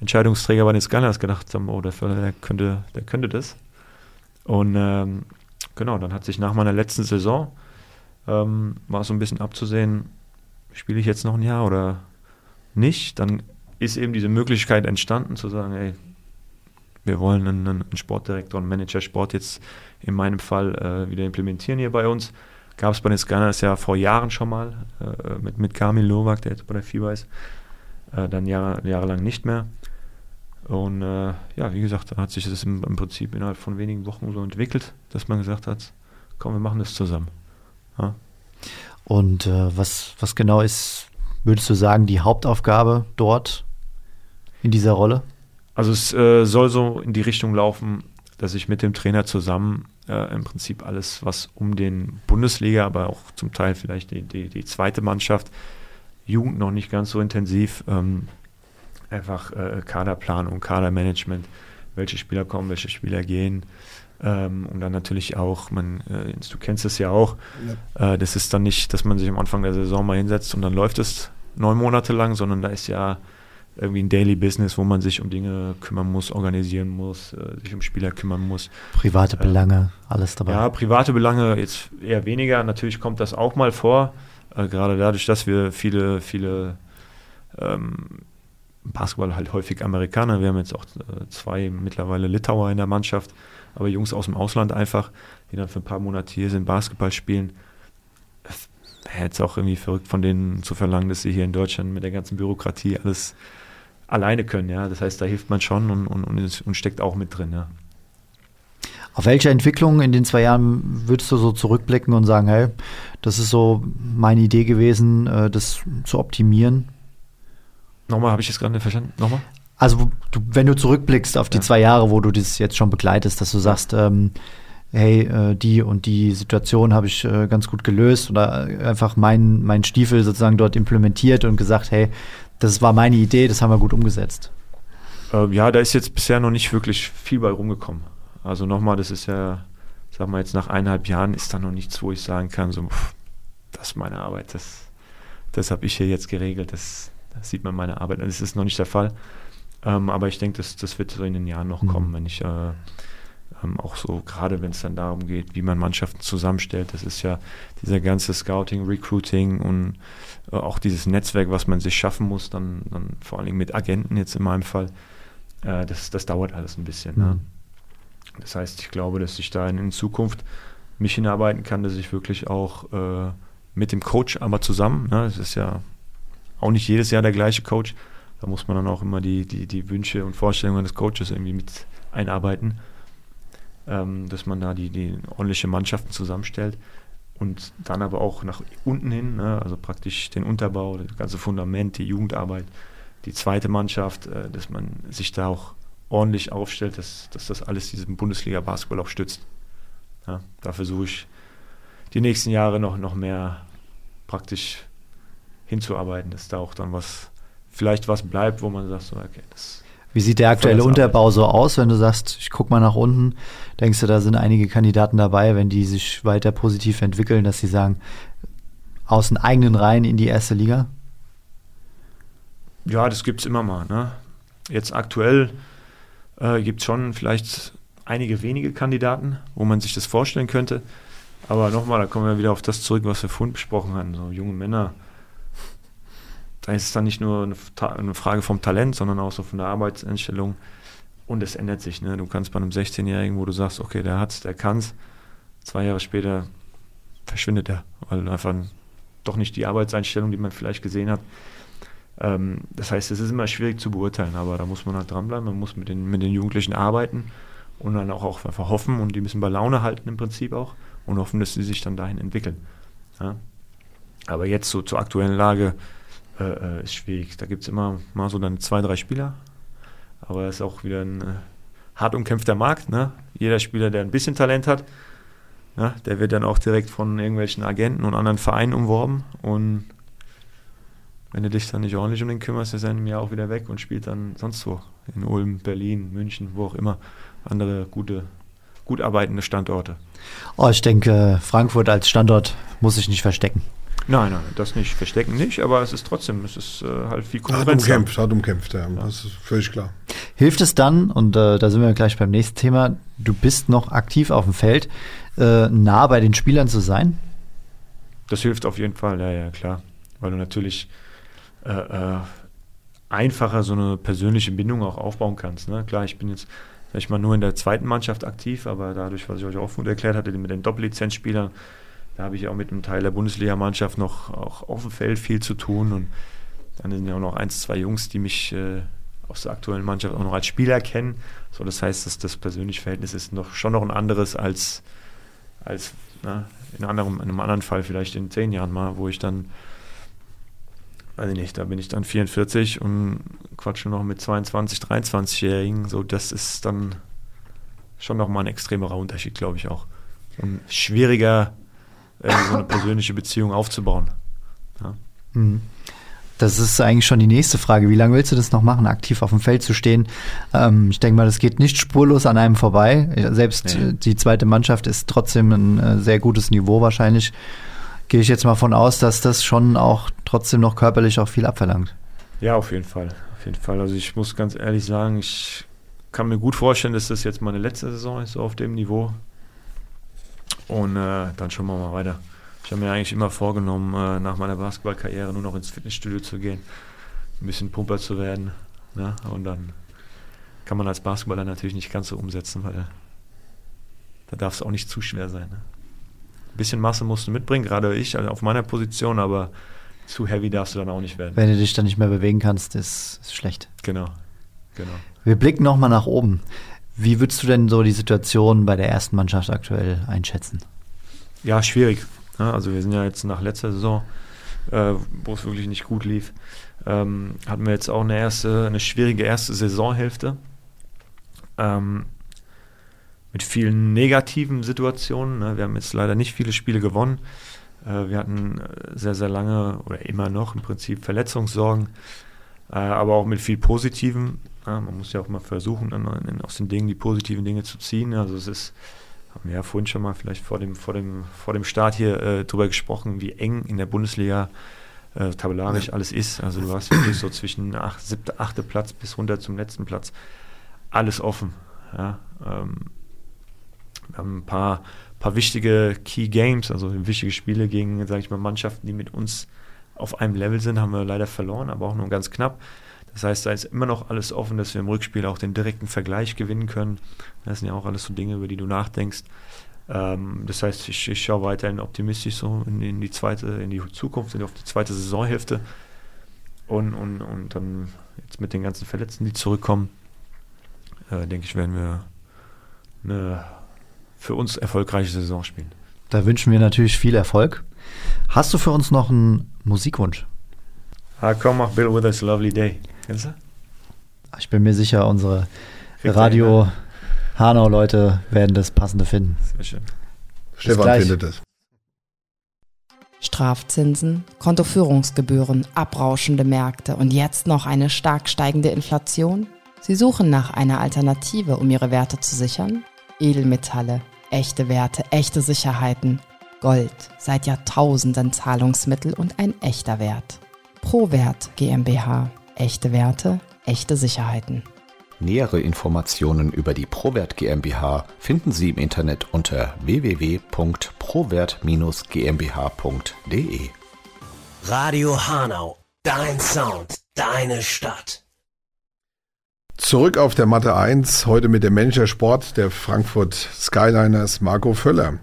Entscheidungsträger bei den Skyliners gedacht haben, oh, der, der, könnte, der könnte das. Und ähm, genau, dann hat sich nach meiner letzten Saison, ähm, war so ein bisschen abzusehen, spiele ich jetzt noch ein Jahr oder nicht, dann ist eben diese Möglichkeit entstanden zu sagen, ey, wir wollen einen, einen Sportdirektor und Manager Sport jetzt in meinem Fall äh, wieder implementieren hier bei uns. Gab es bei den Scanners ja vor Jahren schon mal äh, mit, mit Kamil Novak, der jetzt bei der FIBA ist, äh, dann Jahre, jahrelang nicht mehr. Und äh, ja, wie gesagt, dann hat sich das im, im, Prinzip innerhalb von wenigen Wochen so entwickelt, dass man gesagt hat, komm, wir machen das zusammen. Ja. Und äh, was, was genau ist, würdest du sagen, die Hauptaufgabe dort in dieser Rolle? Also es äh, soll so in die Richtung laufen, dass ich mit dem Trainer zusammen äh, im Prinzip alles, was um den Bundesliga, aber auch zum Teil vielleicht die, die, die zweite Mannschaft, Jugend noch nicht ganz so intensiv, ähm, einfach äh, Kaderplanung, Kadermanagement, welche Spieler kommen, welche Spieler gehen, ähm, und dann natürlich auch, man, äh, du kennst es ja auch, ja. Äh, das ist dann nicht, dass man sich am Anfang der Saison mal hinsetzt und dann läuft es neun Monate lang, sondern da ist ja irgendwie ein Daily Business, wo man sich um Dinge kümmern muss, organisieren muss, äh, sich um Spieler kümmern muss. Private äh, Belange, alles dabei. Ja, private Belange jetzt eher weniger. Natürlich kommt das auch mal vor, äh, gerade dadurch, dass wir viele, viele ähm, Basketball halt häufig Amerikaner, wir haben jetzt auch äh, zwei mittlerweile Litauer in der Mannschaft, aber Jungs aus dem Ausland einfach, die dann für ein paar Monate hier sind, Basketball spielen. Wäre jetzt auch irgendwie verrückt von denen zu verlangen, dass sie hier in Deutschland mit der ganzen Bürokratie alles alleine können. Ja? Das heißt, da hilft man schon und, und, und steckt auch mit drin. Ja? Auf welche Entwicklung in den zwei Jahren würdest du so zurückblicken und sagen, hey, das ist so meine Idee gewesen, äh, das zu optimieren? Nochmal, habe ich das gerade nicht verstanden? Nochmal? Also, du, wenn du zurückblickst auf die ja. zwei Jahre, wo du das jetzt schon begleitest, dass du sagst, ähm, hey, äh, die und die Situation habe ich äh, ganz gut gelöst oder einfach meinen mein Stiefel sozusagen dort implementiert und gesagt, hey, das war meine Idee, das haben wir gut umgesetzt. Äh, ja, da ist jetzt bisher noch nicht wirklich viel bei rumgekommen. Also nochmal, das ist ja, sag mal jetzt nach eineinhalb Jahren ist da noch nichts, wo ich sagen kann, so, pff, das ist meine Arbeit, das, das habe ich hier jetzt geregelt, das, das sieht man meine Arbeit. Das ist noch nicht der Fall. Ähm, aber ich denke, das, das wird so in den Jahren noch mhm. kommen, wenn ich äh, ähm, auch so, gerade wenn es dann darum geht, wie man Mannschaften zusammenstellt, das ist ja dieser ganze Scouting, Recruiting und äh, auch dieses Netzwerk, was man sich schaffen muss, dann, dann vor allem mit Agenten jetzt in meinem Fall, äh, das, das dauert alles ein bisschen. Ne? Mhm. Ne? Das heißt, ich glaube, dass ich da in, Zukunft mich hinarbeiten kann, dass ich wirklich auch äh, mit dem Coach aber zusammen, ne, es ist ja auch nicht jedes Jahr der gleiche Coach, da muss man dann auch immer die, die, die Wünsche und Vorstellungen des Coaches irgendwie mit einarbeiten, ähm, dass man da die, die ordentliche Mannschaften zusammenstellt und dann aber auch nach unten hin, ne, also praktisch den Unterbau, das ganze Fundament, die Jugendarbeit, die zweite Mannschaft, äh, dass man sich da auch ordentlich aufstellt, dass, dass das alles diesen Bundesliga-Basketball auch stützt. Ja, da versuche ich die nächsten Jahre noch, noch mehr praktisch hinzuarbeiten, dass da auch dann was vielleicht was bleibt, wo man sagt, so, okay, das. Wie sieht der aktuelle Unterbau so aus, wenn du sagst, ich gucke mal nach unten? Denkst du, da sind einige Kandidaten dabei, wenn die sich weiter positiv entwickeln, dass sie sagen, aus den eigenen Reihen in die erste Liga? Ja, das gibt es immer mal. Ne? Jetzt aktuell äh, gibt es schon vielleicht einige wenige Kandidaten, wo man sich das vorstellen könnte. Aber nochmal, da kommen wir wieder auf das zurück, was wir vorhin besprochen haben. So junge Männer, da ist es dann nicht nur eine Frage vom Talent, sondern auch so von der Arbeitseinstellung. Und es ändert sich. Ne? Du kannst bei einem 16-Jährigen, wo du sagst, okay, der hat's, der kann's, zwei Jahre später verschwindet er, weil einfach doch nicht die Arbeitseinstellung, die man vielleicht gesehen hat. Ähm, das heißt, es ist immer schwierig zu beurteilen, aber da muss man halt dranbleiben, man muss mit den, mit den Jugendlichen arbeiten und dann auch, auch einfach hoffen und die müssen bei Laune halten im Prinzip auch und hoffen, dass sie sich dann dahin entwickeln. Ja? Aber jetzt so zur aktuellen Lage, äh, ist schwierig. Da gibt es immer mal so dann zwei, drei Spieler. Aber es ist auch wieder ein äh, hart umkämpfter Markt. Ne? Jeder Spieler, der ein bisschen Talent hat, ne, der wird dann auch direkt von irgendwelchen Agenten und anderen Vereinen umworben. Und wenn du dich dann nicht ordentlich um den kümmerst, ist er einem Jahr auch wieder weg und spielt dann sonst wo. In Ulm, Berlin, München, wo auch immer. Andere gute, gut arbeitende Standorte. Oh, ich denke, Frankfurt als Standort muss sich nicht verstecken. Nein, nein, das nicht, verstecken nicht, aber es ist trotzdem, es ist äh, halt viel Konkurrenz. Hart umkämpft, hart umkämpft, ja, ja, das ist völlig klar. Hilft es dann, und äh, da sind wir gleich beim nächsten Thema, du bist noch aktiv auf dem Feld, äh, nah bei den Spielern zu sein? Das hilft auf jeden Fall, ja, ja, klar. Weil du natürlich äh, äh, einfacher so eine persönliche Bindung auch aufbauen kannst. Ne? Klar, ich bin jetzt sag ich mal, nur in der zweiten Mannschaft aktiv, aber dadurch, was ich euch auch gut erklärt hatte, mit den Doppellizenzspielern, da habe ich auch mit einem Teil der Bundesligamannschaft noch auch auf dem Feld viel zu tun. Und dann sind ja auch noch eins, zwei Jungs, die mich äh, aus der aktuellen Mannschaft auch noch als Spieler kennen. So, das heißt, dass das persönliche Verhältnis ist noch, schon noch ein anderes als, als na, in, anderem, in einem anderen Fall vielleicht in zehn Jahren mal, wo ich dann, weiß ich nicht, da bin ich dann 44 und quatsche noch mit 22, 23-Jährigen. So, das ist dann schon nochmal ein extremerer Unterschied, glaube ich auch. Und schwieriger äh, so eine persönliche Beziehung aufzubauen. Ja. Mhm. Das ist eigentlich schon die nächste Frage. Wie lange willst du das noch machen, aktiv auf dem Feld zu stehen? Ähm, ich denke mal, das geht nicht spurlos an einem vorbei. Selbst nee. die zweite Mannschaft ist trotzdem ein äh, sehr gutes Niveau wahrscheinlich. Gehe ich jetzt mal von aus, dass das schon auch trotzdem noch körperlich auch viel abverlangt. Ja, auf jeden Fall. Auf jeden Fall. Also ich muss ganz ehrlich sagen, ich kann mir gut vorstellen, dass das jetzt meine letzte Saison ist, so auf dem Niveau. Und äh, dann schauen wir mal weiter. Ich habe mir eigentlich immer vorgenommen, äh, nach meiner Basketballkarriere nur noch ins Fitnessstudio zu gehen, ein bisschen Pumper zu werden. Ne? Und dann kann man als Basketballer natürlich nicht ganz so umsetzen, weil da darf es auch nicht zu schwer sein. Ne? Ein bisschen Masse musst du mitbringen, gerade ich also auf meiner Position, aber zu heavy darfst du dann auch nicht werden. Wenn du dich dann nicht mehr bewegen kannst, ist, ist schlecht. Genau, genau. Wir blicken nochmal nach oben. Wie würdest du denn so die Situation bei der ersten Mannschaft aktuell einschätzen? Ja, schwierig. Also wir sind ja jetzt nach letzter Saison, äh, wo es wirklich nicht gut lief, ähm, hatten wir jetzt auch eine erste, eine schwierige erste Saisonhälfte. Ähm, mit vielen negativen Situationen. Ne? Wir haben jetzt leider nicht viele Spiele gewonnen. Äh, wir hatten äh, sehr, sehr lange oder immer noch im Prinzip Verletzungssorgen, aber auch mit viel Positiven. Ja, man muss ja auch mal versuchen, dann aus den Dingen die positiven Dinge zu ziehen. Also es ist, haben wir ja vorhin schon mal vielleicht vor dem, vor dem, vor dem Start hier äh, drüber gesprochen, wie eng in der Bundesliga äh, tabellarisch ja. alles ist. Also du hast wirklich so zwischen acht, siebte, achte Platz bis runter zum letzten Platz alles offen. Ja, ähm, wir haben ein paar, paar wichtige Key Games, also wichtige Spiele gegen, sage ich mal, Mannschaften, die mit uns auf einem Level sind, haben wir leider verloren, aber auch nur ganz knapp. Das heißt, da ist immer noch alles offen, dass wir im Rückspiel auch den direkten Vergleich gewinnen können. Das sind ja auch alles so Dinge, über die du nachdenkst. Ähm, das heißt, ich, ich schaue weiterhin optimistisch so in, in, die zweite, in die Zukunft, in, auf die zweite Saisonhälfte. Und, und, und dann jetzt mit den ganzen Verletzten, die zurückkommen, äh, denke ich, werden wir eine für uns erfolgreiche Saison spielen. Da wünschen wir natürlich viel Erfolg. Hast du für uns noch einen Musikwunsch? Ah, komm, mach Bill with us a lovely day. Kennst du? Ich bin mir sicher, unsere Radio Hanau-Leute werden das passende finden. Sehr schön. Stefan findet es. Strafzinsen, Kontoführungsgebühren, abrauschende Märkte und jetzt noch eine stark steigende Inflation? Sie suchen nach einer Alternative, um ihre Werte zu sichern? Edelmetalle, echte Werte, echte Sicherheiten. Gold, seit Jahrtausenden Zahlungsmittel und ein echter Wert. ProWert GmbH. Echte Werte, echte Sicherheiten. Nähere Informationen über die Prowert GmbH finden Sie im Internet unter www.prowert-gmbh.de. Radio Hanau, dein Sound, deine Stadt. Zurück auf der Matte 1, heute mit dem Manager Sport der Frankfurt Skyliners, Marco Völler.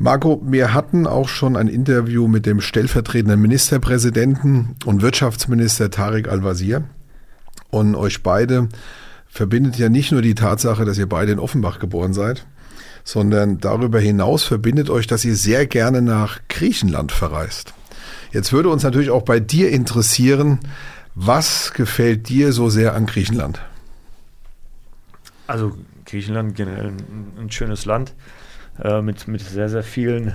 Marco, wir hatten auch schon ein Interview mit dem stellvertretenden Ministerpräsidenten und Wirtschaftsminister Tarek Al-Wazir. Und euch beide verbindet ja nicht nur die Tatsache, dass ihr beide in Offenbach geboren seid, sondern darüber hinaus verbindet euch, dass ihr sehr gerne nach Griechenland verreist. Jetzt würde uns natürlich auch bei dir interessieren, was gefällt dir so sehr an Griechenland? Also Griechenland generell ein, ein schönes Land äh, mit, mit sehr, sehr vielen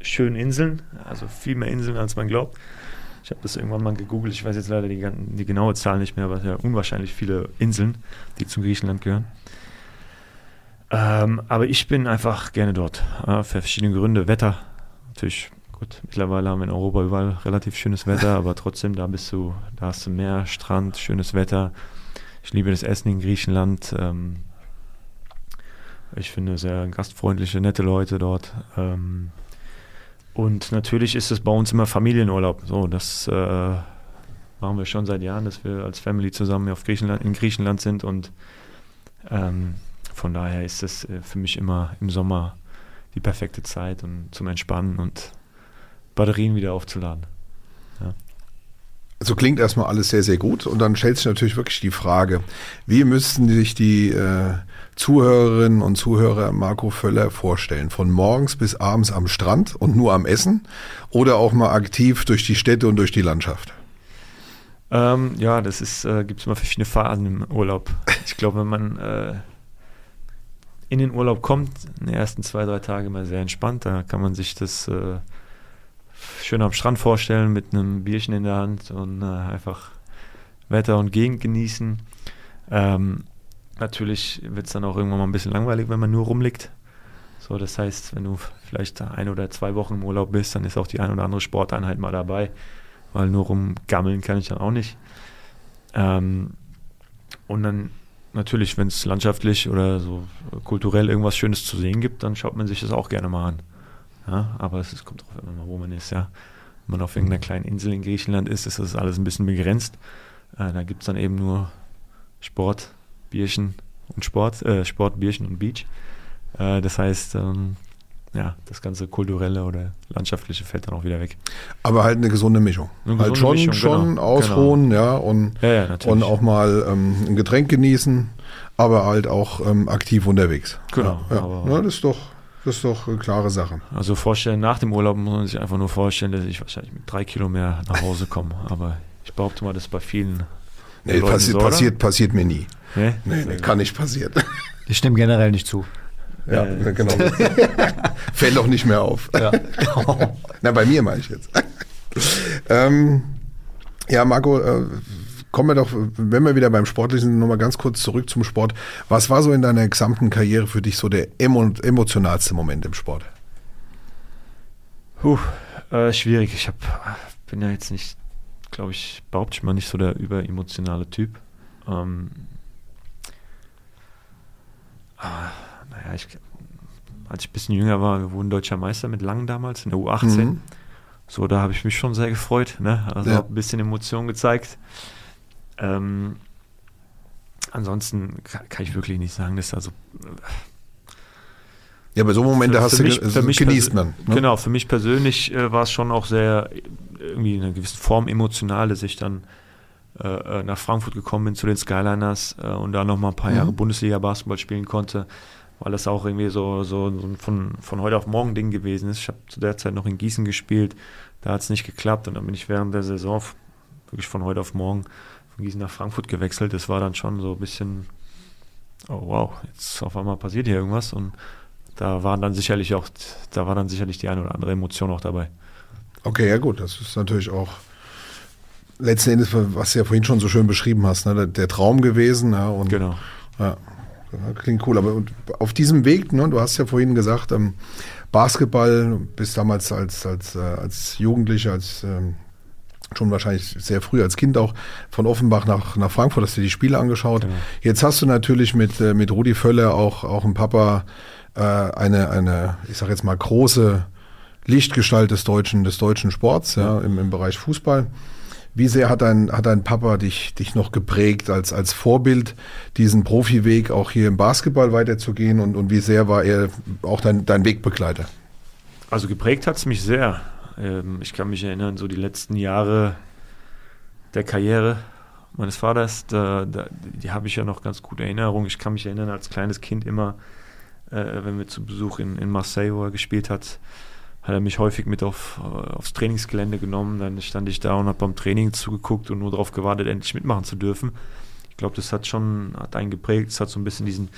schönen Inseln, also viel mehr Inseln, als man glaubt. Ich habe das irgendwann mal gegoogelt, ich weiß jetzt leider die, die genaue Zahl nicht mehr, aber es sind ja unwahrscheinlich viele Inseln, die zu Griechenland gehören. Ähm, aber ich bin einfach gerne dort, äh, für verschiedene Gründe. Wetter, natürlich Gut, mittlerweile haben wir in Europa überall relativ schönes Wetter, aber trotzdem, da bist du, da hast du Meer, Strand, schönes Wetter. Ich liebe das Essen in Griechenland. Ähm, ich finde sehr gastfreundliche, nette Leute dort. Ähm, und natürlich ist es bei uns immer Familienurlaub. So, das äh, machen wir schon seit Jahren, dass wir als Family zusammen auf Griechenland, in Griechenland sind und ähm, von daher ist es äh, für mich immer im Sommer die perfekte Zeit und zum Entspannen und Batterien wieder aufzuladen. Ja. So klingt erstmal alles sehr, sehr gut. Und dann stellt sich natürlich wirklich die Frage, wie müssten sich die äh, Zuhörerinnen und Zuhörer Marco Völler vorstellen? Von morgens bis abends am Strand und nur am Essen oder auch mal aktiv durch die Städte und durch die Landschaft? Ähm, ja, das ist, äh, gibt es immer verschiedene Phasen im Urlaub. Ich glaube, wenn man äh, in den Urlaub kommt, in den ersten zwei, drei Tage mal sehr entspannt, da kann man sich das äh, schön am Strand vorstellen mit einem Bierchen in der Hand und äh, einfach Wetter und Gegend genießen. Ähm, natürlich wird es dann auch irgendwann mal ein bisschen langweilig, wenn man nur rumliegt. So, das heißt, wenn du vielleicht ein oder zwei Wochen im Urlaub bist, dann ist auch die ein oder andere Sporteinheit mal dabei, weil nur rumgammeln kann ich dann auch nicht. Ähm, und dann natürlich, wenn es landschaftlich oder so kulturell irgendwas Schönes zu sehen gibt, dann schaut man sich das auch gerne mal an. Ja, aber es, kommt drauf an, wo man ist. Ja. Wenn man auf irgendeiner kleinen Insel in Griechenland ist, ist das alles ein bisschen begrenzt. Äh, da gibt es dann eben nur Sport, Bierchen und Sport, äh, Sport, Bierchen und Beach. Äh, das heißt, ähm, ja, das ganze kulturelle oder landschaftliche fällt dann auch wieder weg. Aber halt eine gesunde Mischung. Eine halt gesunde schon, Mischung, schon genau. ausruhen, genau. ja, und, ja, ja, und auch mal ähm, ein Getränk genießen, aber halt auch ähm, aktiv unterwegs. Genau. Ja, ja. das ist doch das ist doch eine klare Sache. Also vorstellen, nach dem Urlaub muss man sich einfach nur vorstellen, dass ich wahrscheinlich mit drei Kilo mehr nach Hause komme. Aber ich behaupte mal, das ist bei vielen. Nee, passi so, passiert, passiert mir nie. Nee, nee, nee kann nicht passieren. Ich stimme generell nicht zu. Ja, äh, genau. Fällt doch nicht mehr auf. Ja. Na, bei mir meine ich jetzt. ähm, ja, Marco, äh, kommen wir doch, wenn wir wieder beim Sportlichen, nochmal ganz kurz zurück zum Sport. Was war so in deiner gesamten Karriere für dich so der emo emotionalste Moment im Sport? Puh, äh, schwierig. Ich hab, bin ja jetzt nicht, glaube ich, behaupte ich mal nicht so der überemotionale Typ. Ähm, ah, naja, ich, als ich ein bisschen jünger war, wir wurden deutscher Meister mit Langen damals in der U18. Mhm. So, da habe ich mich schon sehr gefreut. Ne? Also ja. ein bisschen Emotion gezeigt. Ähm, ansonsten kann, kann, ich wirklich nicht sagen, dass also ja, aber so Momente für, hast für du mich, für mich genießt man. Ne? Genau, für mich persönlich äh, war es schon auch sehr irgendwie in einer gewissen Form emotional, dass ich dann äh, äh nach Frankfurt gekommen bin zu den Skyliners äh, und da noch mal ein paar mhm. Jahre Bundesliga Basketball spielen konnte, weil das auch irgendwie so, so, so von, von heute auf morgen Ding gewesen ist. Ich habe zu der Zeit noch in Gießen gespielt, da hat es nicht geklappt und dann bin ich während der Saison wirklich von heute auf morgen von Gießen nach Frankfurt gewechselt. Das war dann schon so ein bisschen, oh wow, jetzt auf einmal passiert hier irgendwas und da waren dann sicherlich auch, da war dann sicherlich die eine oder andere Emotion auch dabei. Okay, ja gut, das ist natürlich auch letzten Endes, was du ja vorhin schon so schön beschrieben hast, ne, der, Traum gewesen. Ja, und, genau. Ja, klingt cool. Aber auf diesem Weg, ne, du hast ja vorhin gesagt, ähm, Basketball, bist damals als, als, äh, als Jugendlicher, als ähm, schon wahrscheinlich sehr früh als Kind auch von Offenbach nach, nach Frankfurt, hast du die Spiele angeschaut. Genau. Jetzt hast du natürlich mit, äh, mit Rudi Völler auch, auch einen Papa, äh, eine, eine, ich sag jetzt mal, große Lichtgestalt des deutschen, des deutschen Sports, ja, im, im Bereich Fußball. Wie sehr hat dein, hat dein Papa dich, dich noch geprägt als, als Vorbild, diesen Profiweg auch hier im Basketball weiterzugehen und, und wie sehr war er auch dein, dein Wegbegleiter? Also geprägt hat es mich sehr. Ähm, ich kann mich erinnern, so die letzten Jahre der Karriere meines Vaters, da, da, die habe ich ja noch ganz gute Erinnerung. Ich kann mich erinnern, als kleines Kind immer, äh, wenn wir zu Besuch in, in Marseille, wo er gespielt hat, hat er mich häufig mit auf, äh, aufs Trainingsgelände genommen. Dann stand ich da und habe beim Training zugeguckt und nur darauf gewartet, endlich mitmachen zu dürfen. Ich glaube, das hat schon, hat einen geprägt, es hat so ein bisschen diesen,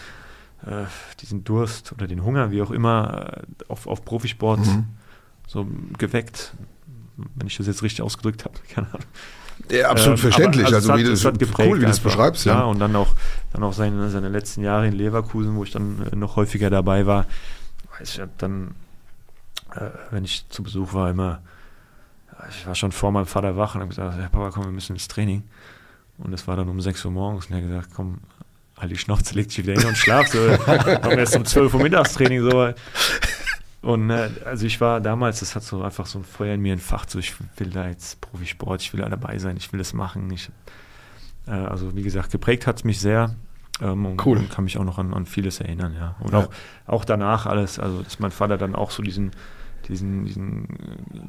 äh, diesen Durst oder den Hunger, wie auch immer, äh, auf, auf Profisport mhm. so geweckt. Wenn ich das jetzt richtig ausgedrückt habe, keine Ahnung. Ja, absolut ähm, verständlich. Also, also wie das, hat geprägt cool, wie du das beschreibst. Ja. ja, und dann auch, dann auch seine, seine letzten Jahre in Leverkusen, wo ich dann äh, noch häufiger dabei war. Ich habe dann, äh, wenn ich zu Besuch war, immer, ich war schon vor meinem Vater wach und habe gesagt, ja, Papa, komm, wir müssen ins Training. Und es war dann um 6 Uhr morgens und er hat gesagt, komm, halt die Schnauze, leg dich wieder hin und schlaf. So, komm erst um 12 Uhr Mittagstraining. So. Und äh, also ich war damals, das hat so einfach so ein Feuer in mir entfacht, so ich will da jetzt Profisport, ich will da dabei sein, ich will das machen. Ich, äh, also wie gesagt, geprägt hat es mich sehr. Ähm, und, cool. und kann mich auch noch an, an vieles erinnern, ja. Und ja. Auch, auch danach alles, also dass mein Vater dann auch so diesen, diesen, diesen,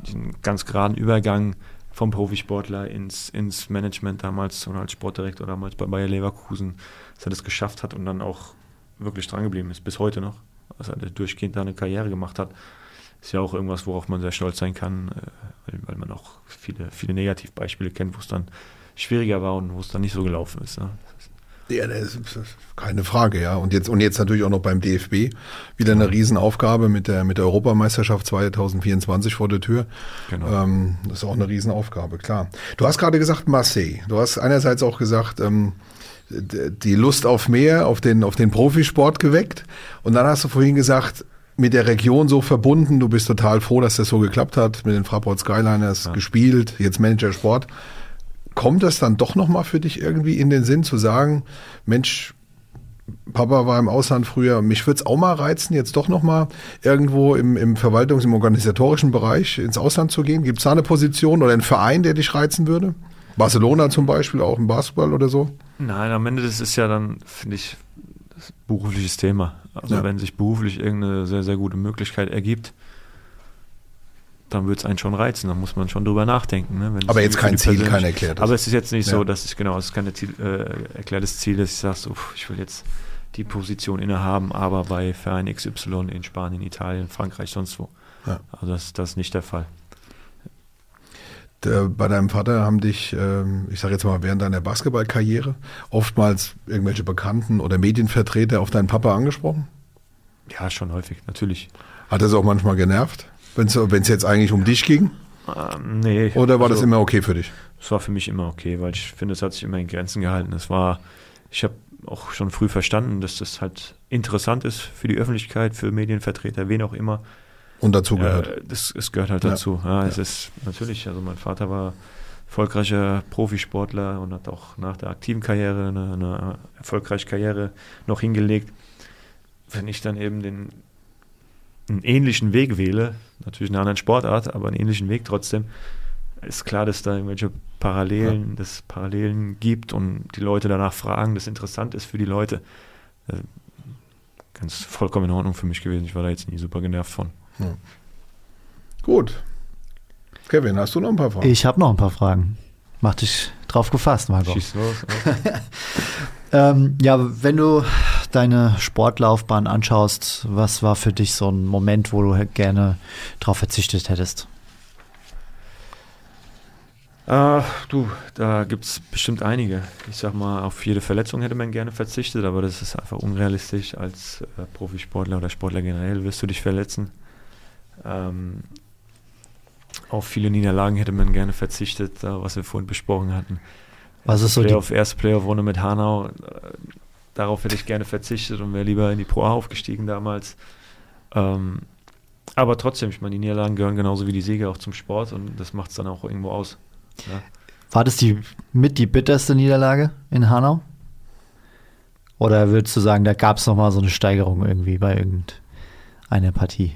diesen ganz geraden Übergang vom Profisportler ins, ins Management damals oder als Sportdirektor damals bei Bayer Leverkusen, dass er das geschafft hat und dann auch wirklich dran geblieben ist, bis heute noch dass er durchgehend da eine Karriere gemacht hat, ist ja auch irgendwas, worauf man sehr stolz sein kann, äh, weil, weil man auch viele, viele Negativbeispiele kennt, wo es dann schwieriger war und wo es dann nicht so gelaufen ist. Ne? Ja, das ist keine Frage, ja. Und jetzt, und jetzt natürlich auch noch beim DFB wieder eine Riesenaufgabe mit der, mit der Europameisterschaft 2024 vor der Tür. Genau. Ähm, das ist auch eine Riesenaufgabe, klar. Du hast gerade gesagt Marseille. Du hast einerseits auch gesagt, ähm, die Lust auf mehr, auf den, auf den Profisport geweckt. Und dann hast du vorhin gesagt, mit der Region so verbunden, du bist total froh, dass das so geklappt hat, mit den Fraport Skyliners ja. gespielt, jetzt Manager Sport. Kommt das dann doch nochmal für dich irgendwie in den Sinn zu sagen, Mensch, Papa war im Ausland früher, mich würde es auch mal reizen, jetzt doch nochmal irgendwo im, im Verwaltungs-, im organisatorischen Bereich ins Ausland zu gehen? Gibt es da eine Position oder einen Verein, der dich reizen würde? Barcelona zum Beispiel, auch im Basketball oder so? Nein, am Ende das ist ja dann, finde ich, das berufliches Thema. Also ja. wenn sich beruflich irgendeine sehr, sehr gute Möglichkeit ergibt, dann wird es einen schon reizen. Da muss man schon drüber nachdenken. Ne? aber jetzt kein Ziel, kein erklärtes. Aber es ist jetzt nicht ja. so, dass ich genau, es ist kein äh, erklärtes Ziel, dass ich sage, so, ich will jetzt die Position innehaben, aber bei Verein XY in Spanien, Italien, Frankreich, sonst wo. Ja. Also das, das ist nicht der Fall. Bei deinem Vater haben dich, ähm, ich sage jetzt mal, während deiner Basketballkarriere oftmals irgendwelche Bekannten oder Medienvertreter auf deinen Papa angesprochen? Ja, schon häufig, natürlich. Hat das auch manchmal genervt, wenn es jetzt eigentlich um dich ging? Ähm, nee. Oder war also, das immer okay für dich? Es war für mich immer okay, weil ich finde, es hat sich immer in Grenzen gehalten. Es war, ich habe auch schon früh verstanden, dass das halt interessant ist für die Öffentlichkeit, für Medienvertreter, wen auch immer, und dazu gehört. Ja, das, es gehört halt dazu. Ja, es ist natürlich, also mein Vater war erfolgreicher Profisportler und hat auch nach der aktiven Karriere eine, eine erfolgreiche Karriere noch hingelegt. Wenn ich dann eben den einen ähnlichen Weg wähle, natürlich eine andere Sportart, aber einen ähnlichen Weg trotzdem, ist klar, dass da irgendwelche Parallelen, ja. dass Parallelen gibt und die Leute danach fragen, das interessant ist für die Leute. Äh, ganz vollkommen in Ordnung für mich gewesen. Ich war da jetzt nie super genervt von. Ja. Gut. Kevin, hast du noch ein paar Fragen? Ich habe noch ein paar Fragen. Mach dich drauf gefasst, Marco. Schieß los. ähm, ja, wenn du deine Sportlaufbahn anschaust, was war für dich so ein Moment, wo du gerne drauf verzichtet hättest? Äh, du, da gibt es bestimmt einige. Ich sag mal, auf jede Verletzung hätte man gerne verzichtet, aber das ist einfach unrealistisch. Als äh, Profisportler oder Sportler generell wirst du dich verletzen. Ähm, auf viele Niederlagen hätte man gerne verzichtet, äh, was wir vorhin besprochen hatten. Was ist so Playoff, die erste Playoff-Runde mit Hanau, darauf hätte ich gerne verzichtet und wäre lieber in die Pro A aufgestiegen damals. Ähm, aber trotzdem, ich meine, die Niederlagen gehören genauso wie die Siege auch zum Sport und das macht es dann auch irgendwo aus. Ja. War das die mit die bitterste Niederlage in Hanau? Oder würdest du sagen, da gab es nochmal so eine Steigerung irgendwie bei irgendeiner Partie?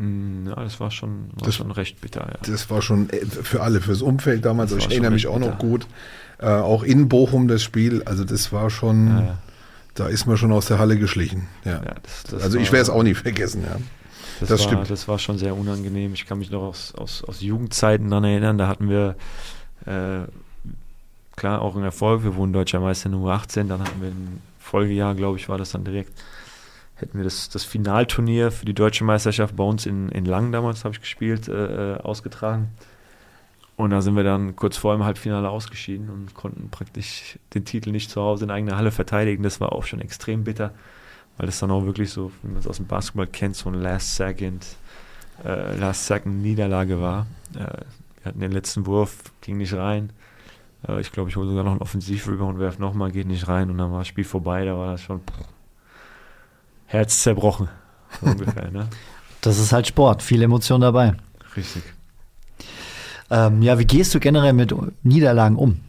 Mm, ja, das war schon, war das, schon recht bitter. Ja. Das war schon äh, für alle, fürs Umfeld damals. Also ich erinnere mich auch bitter. noch gut. Äh, auch in Bochum das Spiel. Also das war schon, ja, da ist man schon aus der Halle geschlichen. Ja. Das, das also ich werde es auch nie vergessen. Ja. Das, das war, stimmt. Das war schon sehr unangenehm. Ich kann mich noch aus, aus, aus Jugendzeiten daran erinnern, da hatten wir äh, klar auch einen Erfolg. Wir wurden Deutscher Meister in U18, dann hatten wir ein Folgejahr, glaube ich, war das dann direkt. Hätten wir das, das Finalturnier für die deutsche Meisterschaft bei uns in, in Lang damals, habe ich gespielt, äh, äh, ausgetragen. Und da sind wir dann kurz vor dem Halbfinale ausgeschieden und konnten praktisch den Titel nicht zu Hause in eigener Halle verteidigen. Das war auch schon extrem bitter weil das dann auch wirklich so, wie man es aus dem Basketball kennt, so ein Last Second, äh, Last Second Niederlage war. Äh, wir hatten den letzten Wurf, ging nicht rein. Äh, ich glaube, ich hole sogar noch einen Offensiv-Rebound, werf nochmal, geht nicht rein und dann war das Spiel vorbei. Da war das schon pff, Herz zerbrochen, so ungefähr. Ne? Das ist halt Sport, viel Emotion dabei. Richtig. Ähm, ja, wie gehst du generell mit Niederlagen um?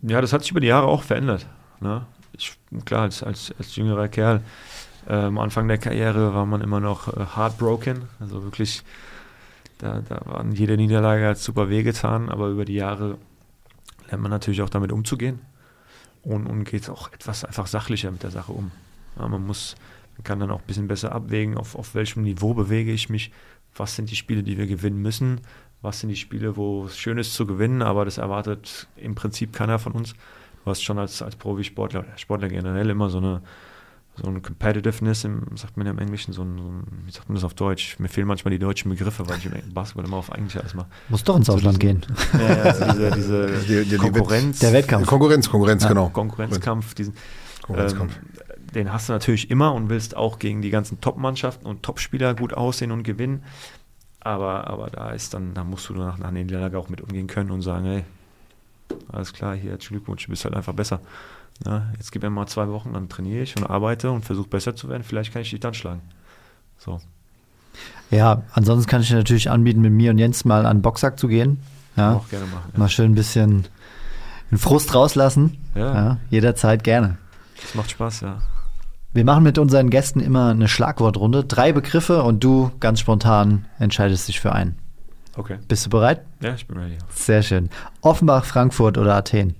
Ja, das hat sich über die Jahre auch verändert. Ne? ich, klar, als, als, als jüngerer Kerl, äh, am Anfang der Karriere war man immer noch äh, heartbroken, also wirklich, da, da waren jede Niederlage hat super wehgetan, aber über die Jahre lernt man natürlich auch damit umzugehen und, und geht auch etwas einfach sachlicher mit der Sache um. Ja, man muss, man kann dann auch ein bisschen besser abwägen, auf, auf welchem Niveau bewege ich mich, was sind die Spiele, die wir gewinnen müssen, was sind die Spiele, wo es schön ist zu gewinnen, aber das erwartet im Prinzip keiner von uns du hast schon als, als Profisportler, Sportler generell immer so eine, so eine Competitiveness, im, sagt man ja im Englischen, so ein, so ein, wie sagt man das auf Deutsch? Mir fehlen manchmal die deutschen Begriffe, weil ich im Basketball immer auf Englisch alles mache. Muss doch ins Ausland so gehen. Ja, also diese, diese die, die, Konkurrenz. Der Wettkampf. Konkurrenz, Konkurrenz, ja. genau. Konkurrenzkampf, diesen, Konkurrenzkampf. Ähm, den hast du natürlich immer und willst auch gegen die ganzen Top-Mannschaften und Top-Spieler gut aussehen und gewinnen. Aber, aber da ist dann, da musst du nach, nach der Niederlage auch mit umgehen können und sagen, hey, alles klar, hier, herzlichen Glückwunsch, du bist halt einfach besser. Ja, jetzt gib mir mal zwei Wochen, dann trainiere ich und arbeite und versuche besser zu werden. Vielleicht kann ich dich dann schlagen. So. Ja, ansonsten kann ich dir natürlich anbieten, mit mir und Jens mal an den Boxsack zu gehen. Ja, auch gerne machen. Ja. Mal schön ein bisschen den Frust rauslassen. Ja. ja. Jederzeit gerne. Das macht Spaß, ja. Wir machen mit unseren Gästen immer eine Schlagwortrunde. Drei Begriffe und du ganz spontan entscheidest dich für einen. Okay. Bist du bereit? Ja, ich bin ready. Sehr schön. Offenbach, Frankfurt oder Athen?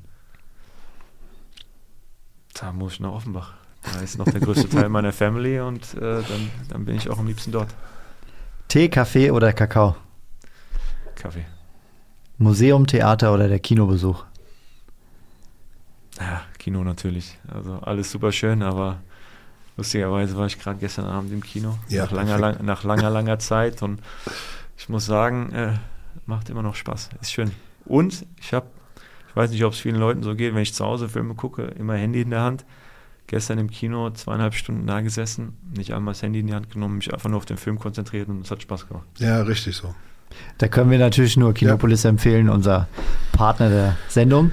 Da muss ich nach Offenbach. Da ist noch der größte Teil meiner Family und äh, dann, dann bin ich auch am liebsten dort. Tee, Kaffee oder Kakao? Kaffee. Museum, Theater oder der Kinobesuch? Ja, Kino natürlich. Also alles super schön, aber lustigerweise war ich gerade gestern Abend im Kino. Ja, nach, langer, lang, nach langer, langer Zeit und ich muss sagen, äh, macht immer noch Spaß. Ist schön. Und ich habe, ich weiß nicht, ob es vielen Leuten so geht, wenn ich zu Hause Filme gucke, immer Handy in der Hand. Gestern im Kino zweieinhalb Stunden da gesessen, nicht einmal das Handy in die Hand genommen, mich einfach nur auf den Film konzentriert und es hat Spaß gemacht. Ja, richtig so. Da können wir natürlich nur Kinopolis ja. empfehlen, unser Partner der Sendung.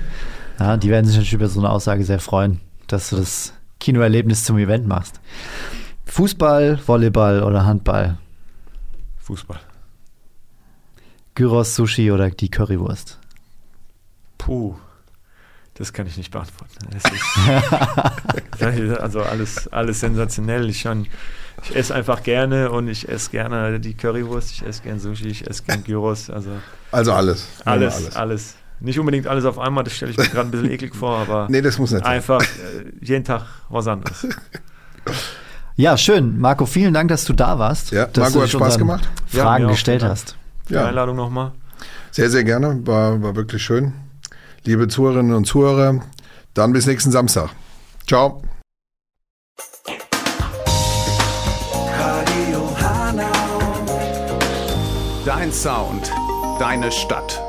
Ja, die werden sich natürlich über so eine Aussage sehr freuen, dass du das Kinoerlebnis zum Event machst. Fußball, Volleyball oder Handball? Fußball. Gyros, Sushi oder die Currywurst? Puh, das kann ich nicht beantworten. also alles, alles sensationell. Ich, ich esse einfach gerne und ich esse gerne die Currywurst, ich esse gerne Sushi, ich esse gerne Gyros. Also, also alles. Alles, alles. alles. Nicht unbedingt alles auf einmal, das stelle ich mir gerade ein bisschen eklig vor, aber nee, das muss nicht einfach äh, jeden Tag was anderes. Ja, schön. Marco, vielen Dank, dass du da warst. Ja, dass Marco hat Spaß gemacht. Fragen ja, gestellt hast. Ja. Die Einladung nochmal. Sehr, sehr gerne. War, war wirklich schön. Liebe Zuhörerinnen und Zuhörer, dann bis nächsten Samstag. Ciao. Dein Sound, deine Stadt.